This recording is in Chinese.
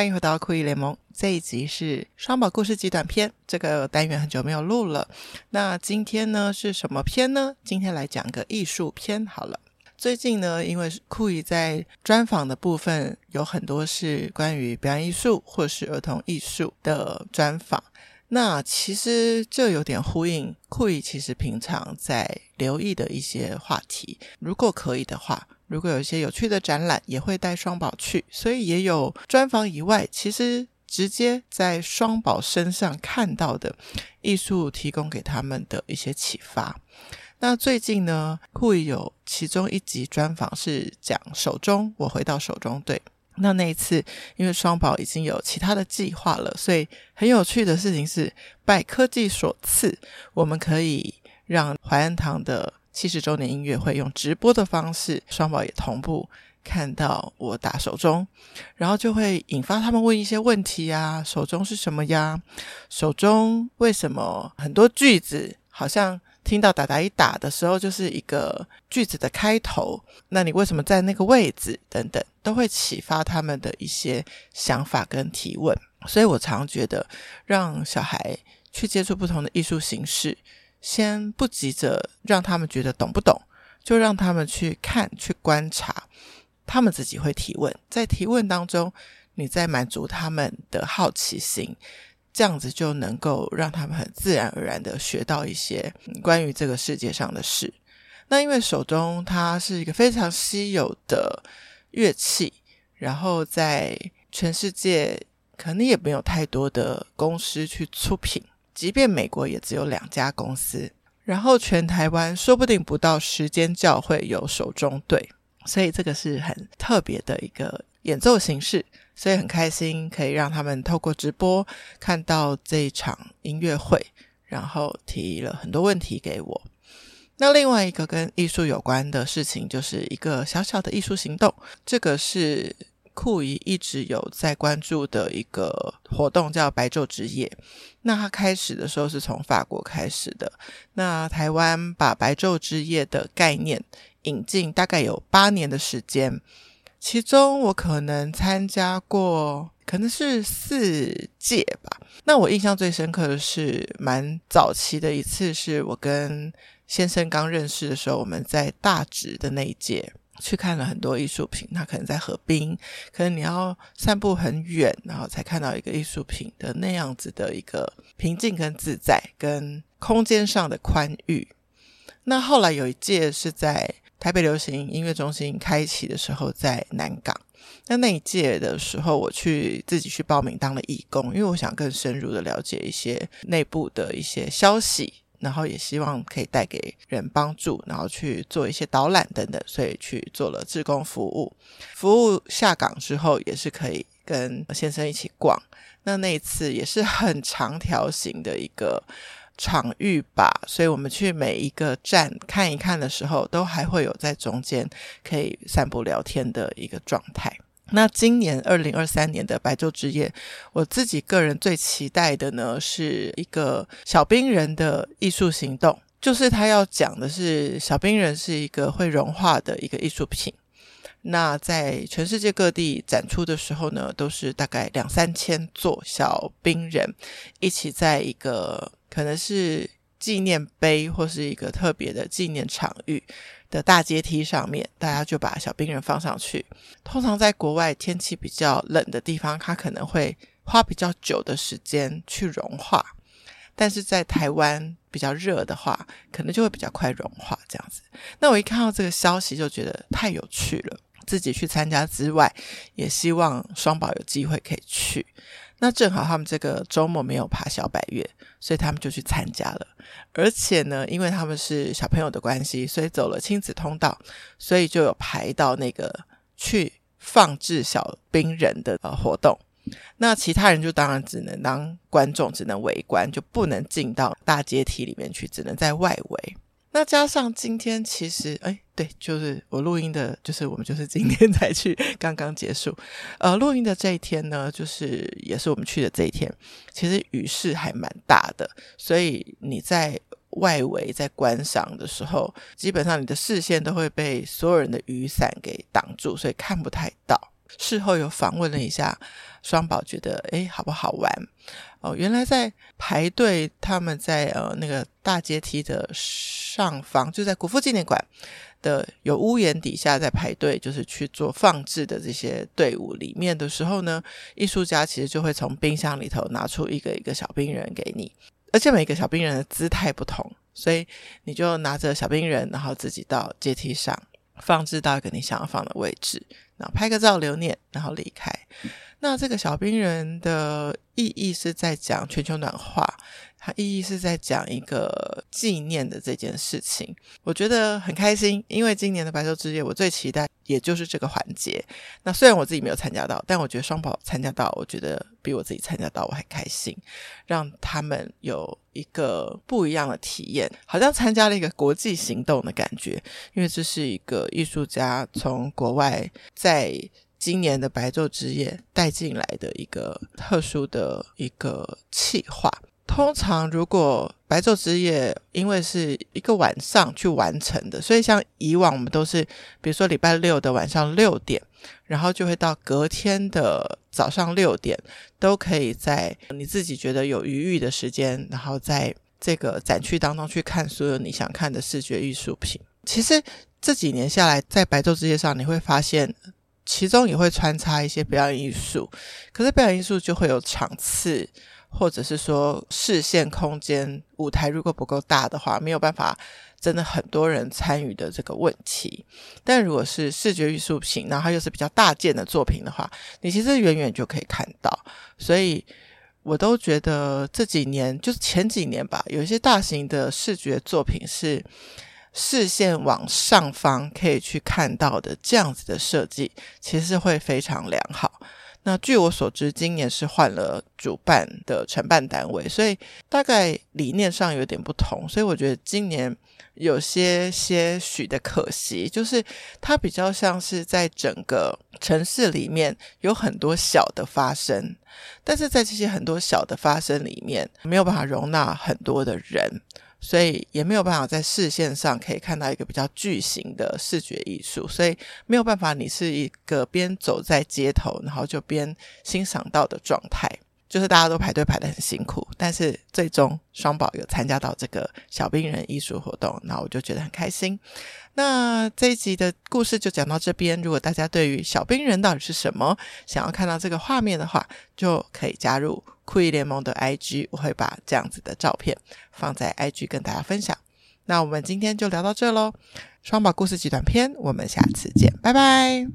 欢迎回到酷艺联盟。这一集是双宝故事集短篇，这个单元很久没有录了。那今天呢是什么篇呢？今天来讲个艺术篇好了。最近呢，因为酷艺在专访的部分有很多是关于表演艺术或是儿童艺术的专访。那其实这有点呼应酷艺其实平常在留意的一些话题。如果可以的话。如果有一些有趣的展览，也会带双宝去，所以也有专访以外，其实直接在双宝身上看到的艺术，提供给他们的一些启发。那最近呢，酷艺有其中一集专访是讲手中，我回到手中对。那那一次，因为双宝已经有其他的计划了，所以很有趣的事情是，拜科技所赐，我们可以让怀恩堂的。七十周年音乐会用直播的方式，双宝也同步看到我打手中，然后就会引发他们问一些问题啊，手中是什么呀？手中为什么很多句子好像听到打打一打的时候就是一个句子的开头？那你为什么在那个位置？等等，都会启发他们的一些想法跟提问。所以我常觉得，让小孩去接触不同的艺术形式。先不急着让他们觉得懂不懂，就让他们去看、去观察，他们自己会提问。在提问当中，你再满足他们的好奇心，这样子就能够让他们很自然而然的学到一些关于这个世界上的事。那因为手中它是一个非常稀有的乐器，然后在全世界可能也没有太多的公司去出品。即便美国也只有两家公司，然后全台湾说不定不到十间教会有手中队，所以这个是很特别的一个演奏形式，所以很开心可以让他们透过直播看到这一场音乐会，然后提了很多问题给我。那另外一个跟艺术有关的事情，就是一个小小的艺术行动，这个是。酷艺一直有在关注的一个活动叫白昼之夜。那它开始的时候是从法国开始的。那台湾把白昼之夜的概念引进大概有八年的时间，其中我可能参加过可能是四届吧。那我印象最深刻的是蛮早期的一次，是我跟先生刚认识的时候，我们在大直的那一届。去看了很多艺术品，他可能在河滨，可能你要散步很远，然后才看到一个艺术品的那样子的一个平静跟自在，跟空间上的宽裕。那后来有一届是在台北流行音乐中心开启的时候，在南港。那那一届的时候，我去自己去报名当了义工，因为我想更深入的了解一些内部的一些消息。然后也希望可以带给人帮助，然后去做一些导览等等，所以去做了志工服务。服务下岗之后，也是可以跟先生一起逛。那那一次也是很长条形的一个场域吧，所以我们去每一个站看一看的时候，都还会有在中间可以散步聊天的一个状态。那今年二零二三年的白昼之夜，我自己个人最期待的呢，是一个小冰人的艺术行动，就是他要讲的是小冰人是一个会融化的一个艺术品。那在全世界各地展出的时候呢，都是大概两三千座小冰人一起在一个可能是纪念碑或是一个特别的纪念场域。的大阶梯上面，大家就把小冰人放上去。通常在国外天气比较冷的地方，它可能会花比较久的时间去融化；但是在台湾比较热的话，可能就会比较快融化。这样子，那我一看到这个消息，就觉得太有趣了。自己去参加之外，也希望双宝有机会可以去。那正好他们这个周末没有爬小百岳，所以他们就去参加了。而且呢，因为他们是小朋友的关系，所以走了亲子通道，所以就有排到那个去放置小兵人的呃活动。那其他人就当然只能当观众，只能围观，就不能进到大阶梯里面去，只能在外围。那加上今天其实，哎，对，就是我录音的，就是我们就是今天才去，刚刚结束。呃，录音的这一天呢，就是也是我们去的这一天，其实雨势还蛮大的，所以你在外围在观赏的时候，基本上你的视线都会被所有人的雨伞给挡住，所以看不太到。事后有访问了一下双宝，觉得诶好不好玩？哦，原来在排队，他们在呃那个大阶梯的上方，就在国父纪念馆的有屋檐底下在排队，就是去做放置的这些队伍里面的时候呢，艺术家其实就会从冰箱里头拿出一个一个小冰人给你，而且每个小冰人的姿态不同，所以你就拿着小冰人，然后自己到阶梯上放置到一个你想要放的位置，然后拍个照留念，然后离开。那这个小冰人的意义是在讲全球暖化，它意义是在讲一个纪念的这件事情。我觉得很开心，因为今年的白昼之夜，我最期待也就是这个环节。那虽然我自己没有参加到，但我觉得双宝参加到，我觉得比我自己参加到我还开心，让他们有一个不一样的体验，好像参加了一个国际行动的感觉。因为这是一个艺术家从国外在。在今年的白昼之夜带进来的一个特殊的一个企划。通常如果白昼之夜因为是一个晚上去完成的，所以像以往我们都是，比如说礼拜六的晚上六点，然后就会到隔天的早上六点，都可以在你自己觉得有余裕的时间，然后在这个展区当中去看所有你想看的视觉艺术品。其实这几年下来，在白昼之夜上你会发现。其中也会穿插一些表演艺术，可是表演艺术就会有场次，或者是说视线空间、舞台如果不够大的话，没有办法真的很多人参与的这个问题。但如果是视觉艺术品，然后又是比较大件的作品的话，你其实远远就可以看到。所以我都觉得这几年，就是前几年吧，有一些大型的视觉作品是。视线往上方可以去看到的这样子的设计，其实会非常良好。那据我所知，今年是换了主办的承办单位，所以大概理念上有点不同。所以我觉得今年有些些许的可惜，就是它比较像是在整个城市里面有很多小的发生，但是在这些很多小的发生里面，没有办法容纳很多的人。所以也没有办法在视线上可以看到一个比较巨型的视觉艺术，所以没有办法，你是一个边走在街头，然后就边欣赏到的状态。就是大家都排队排得很辛苦，但是最终双宝有参加到这个小冰人艺术活动，那我就觉得很开心。那这一集的故事就讲到这边。如果大家对于小冰人到底是什么，想要看到这个画面的话，就可以加入酷艺联盟的 IG，我会把这样子的照片放在 IG 跟大家分享。那我们今天就聊到这喽，双宝故事集短篇，我们下次见，拜拜。